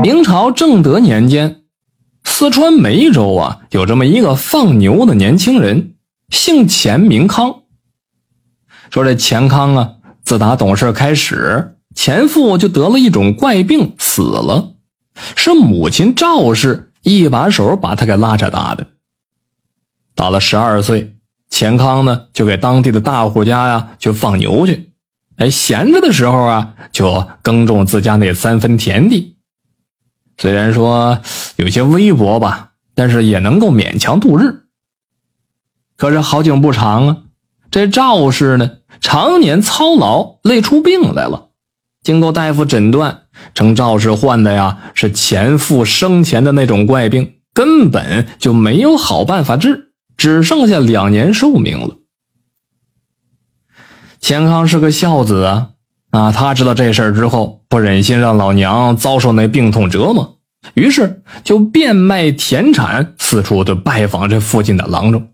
明朝正德年间，四川梅州啊，有这么一个放牛的年轻人，姓钱名康。说这钱康啊，自打懂事开始，前夫就得了一种怪病，死了，是母亲赵氏一把手把他给拉扯大的。到了十二岁，钱康呢就给当地的大户家呀去放牛去，哎，闲着的时候啊，就耕种自家那三分田地。虽然说有些微薄吧，但是也能够勉强度日。可是好景不长啊，这赵氏呢常年操劳，累出病来了。经过大夫诊断，称赵氏患的呀是前夫生前的那种怪病，根本就没有好办法治，只剩下两年寿命了。钱康是个孝子啊。啊，他知道这事儿之后，不忍心让老娘遭受那病痛折磨，于是就变卖田产，四处的拜访这附近的郎中。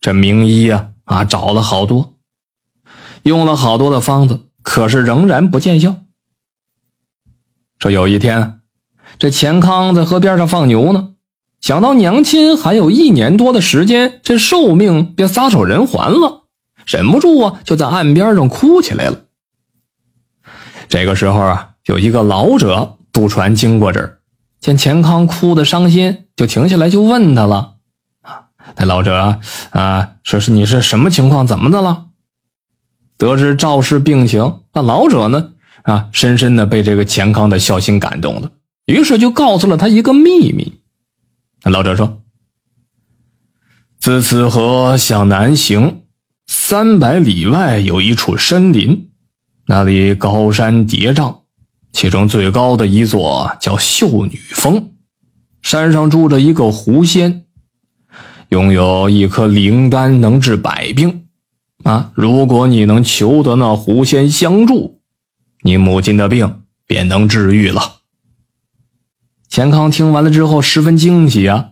这名医啊，啊，找了好多，用了好多的方子，可是仍然不见效。说有一天，这钱康在河边上放牛呢，想到娘亲还有一年多的时间，这寿命便撒手人寰了，忍不住啊，就在岸边上哭起来了。这个时候啊，有一个老者渡船经过这儿，见钱康哭得伤心，就停下来就问他了：“啊，那老者啊，说是你是什么情况？怎么的了？”得知赵氏病情，那老者呢啊，深深的被这个钱康的孝心感动了，于是就告诉了他一个秘密。那老者说：“自此河向南行，三百里外有一处深林。”那里高山叠嶂，其中最高的一座叫秀女峰，山上住着一个狐仙，拥有一颗灵丹，能治百病。啊，如果你能求得那狐仙相助，你母亲的病便能治愈了。钱康听完了之后十分惊喜啊，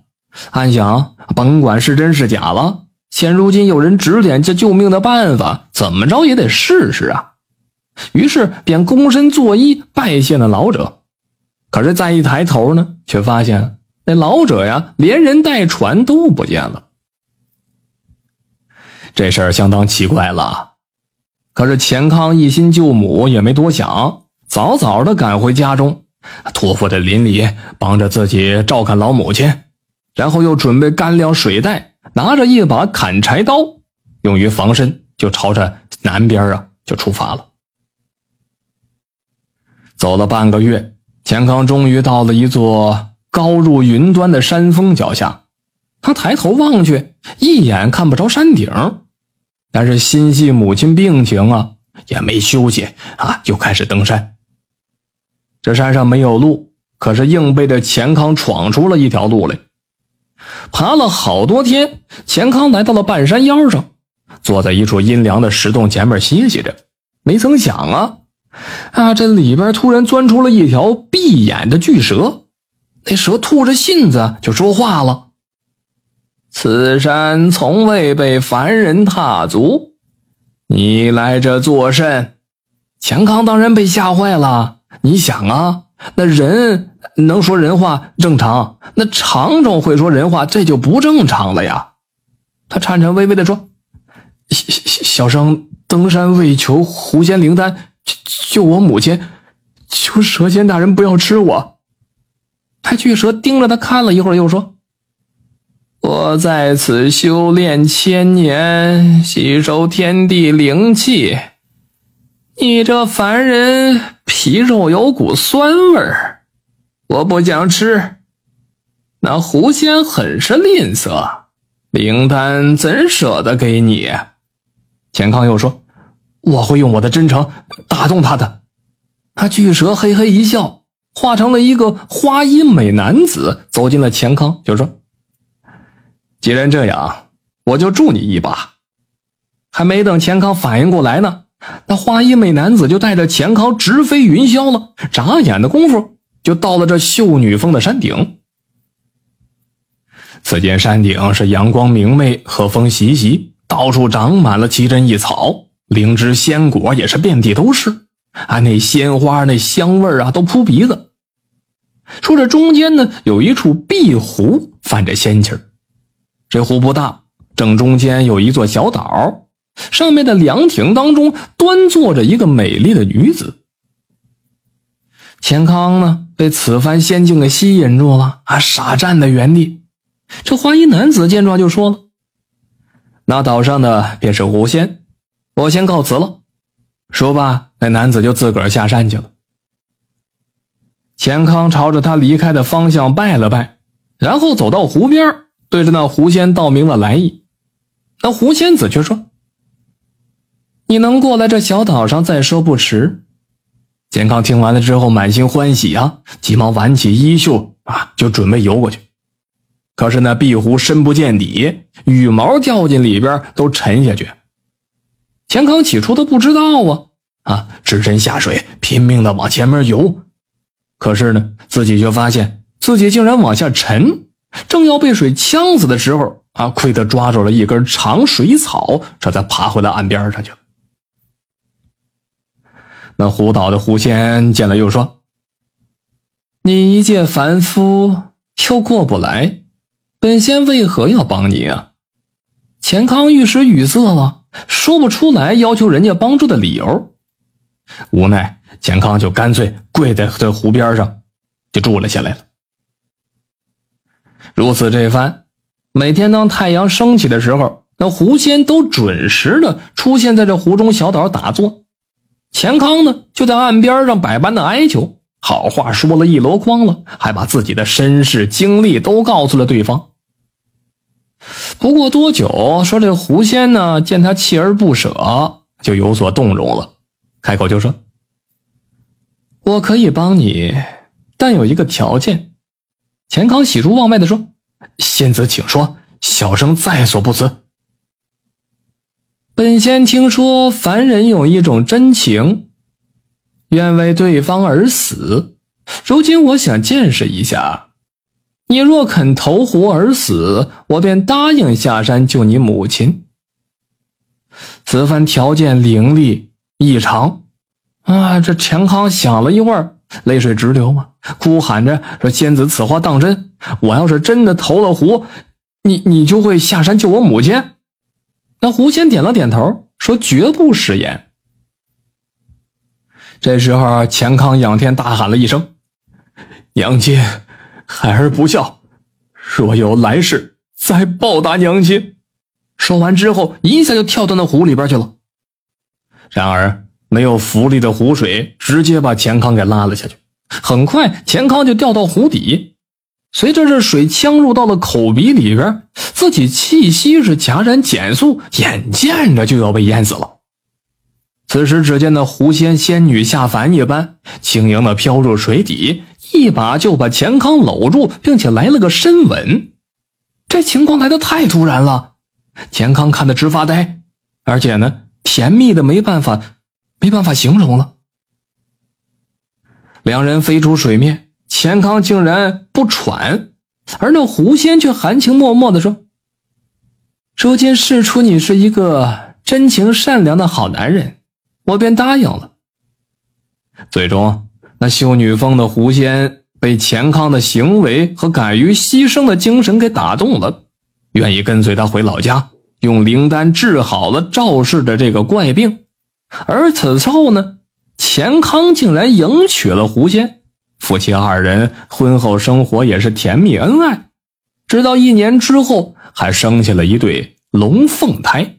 暗想：甭管是真是假了，现如今有人指点这救命的办法，怎么着也得试试啊。于是便躬身作揖，拜谢了老者。可是再一抬头呢，却发现那老者呀，连人带船都不见了。这事儿相当奇怪了。可是钱康一心救母，也没多想，早早的赶回家中，托付在邻里帮着自己照看老母亲，然后又准备干粮、水袋，拿着一把砍柴刀，用于防身，就朝着南边啊就出发了。走了半个月，钱康终于到了一座高入云端的山峰脚下。他抬头望去，一眼看不着山顶，但是心系母亲病情啊，也没休息啊，又开始登山。这山上没有路，可是硬被这钱康闯出了一条路来。爬了好多天，钱康来到了半山腰上，坐在一处阴凉的石洞前面歇息着。没曾想啊。啊！这里边突然钻出了一条闭眼的巨蛇，那蛇吐着信子就说话了：“此山从未被凡人踏足，你来这作甚？”钱康当然被吓坏了。你想啊，那人能说人话正常，那长虫会说人话，这就不正常了呀。他颤颤巍巍地说：“小小小生登山为求狐仙灵丹。”救救我母亲！求蛇仙大人不要吃我！那巨蛇盯着他看了一会儿，又说：“我在此修炼千年，吸收天地灵气。你这凡人皮肉有股酸味儿，我不想吃。那狐仙很是吝啬，灵丹怎舍得给你？”钱康又说。我会用我的真诚打动他的。那巨蛇嘿嘿一笑，化成了一个花衣美男子，走进了钱康，就说：“既然这样，我就助你一把。”还没等钱康反应过来呢，那花衣美男子就带着钱康直飞云霄了。眨眼的功夫，就到了这秀女峰的山顶。此间山顶是阳光明媚，和风习习，到处长满了奇珍异草。灵芝鲜果也是遍地都是，啊，那鲜花那香味啊都扑鼻子。说这中间呢有一处碧湖泛着仙气儿，这湖不大，正中间有一座小岛，上面的凉亭当中端坐着一个美丽的女子。钱康呢被此番仙境给吸引住了，啊，傻站在原地。这花衣男子见状就说了：“那岛上的便是狐仙，我先告辞了。”说罢，那男子就自个儿下山去了。钱康朝着他离开的方向拜了拜，然后走到湖边，对着那狐仙道明了来意。那狐仙子却说：“你能过来这小岛上再说不迟。”钱康听完了之后，满心欢喜啊，急忙挽起衣袖啊，就准备游过去。可是那碧湖深不见底，羽毛掉进里边都沉下去。钱康起初他不知道啊啊，只身下水，拼命的往前面游。可是呢，自己却发现自己竟然往下沉，正要被水呛死的时候啊，亏得抓住了一根长水草，这才爬回到岸边上去了。那湖岛的狐仙见了，又说：“你一介凡夫，又过不来。”本仙为何要帮你啊？钱康一时语塞了，说不出来要求人家帮助的理由。无奈，钱康就干脆跪在这湖边上，就住了下来了。如此这番，每天当太阳升起的时候，那狐仙都准时的出现在这湖中小岛打坐。钱康呢，就在岸边上百般的哀求，好话说了一箩筐了，还把自己的身世经历都告诉了对方。不过多久，说这狐仙呢，见他锲而不舍，就有所动容了，开口就说：“我可以帮你，但有一个条件。”钱康喜出望外的说：“仙子请说，小生在所不辞。”本仙听说凡人有一种真情，愿为对方而死，如今我想见识一下。你若肯投湖而死，我便答应下山救你母亲。此番条件凌厉异常，啊！这钱康想了一会儿，泪水直流嘛，哭喊着说：“仙子，此话当真？我要是真的投了湖，你你就会下山救我母亲？”那狐仙点了点头，说：“绝不食言。”这时候，钱康仰天大喊了一声：“娘亲！”孩儿不孝，若有来世再报答娘亲。说完之后，一下就跳到那湖里边去了。然而，没有浮力的湖水直接把钱康给拉了下去。很快，钱康就掉到湖底。随着这水呛入到了口鼻里边，自己气息是戛然减速，眼见着就要被淹死了。此时，只见那狐仙仙女下凡一般，轻盈的飘入水底。一把就把钱康搂住，并且来了个深吻，这情况来的太突然了，钱康看得直发呆，而且呢，甜蜜的没办法，没办法形容了。两人飞出水面，钱康竟然不喘，而那狐仙却含情脉脉的说：“如今试出你是一个真情善良的好男人，我便答应了。”最终。那秀女峰的狐仙被钱康的行为和敢于牺牲的精神给打动了，愿意跟随他回老家，用灵丹治好了赵氏的这个怪病。而此后呢，钱康竟然迎娶了狐仙，夫妻二人婚后生活也是甜蜜恩爱，直到一年之后还生下了一对龙凤胎。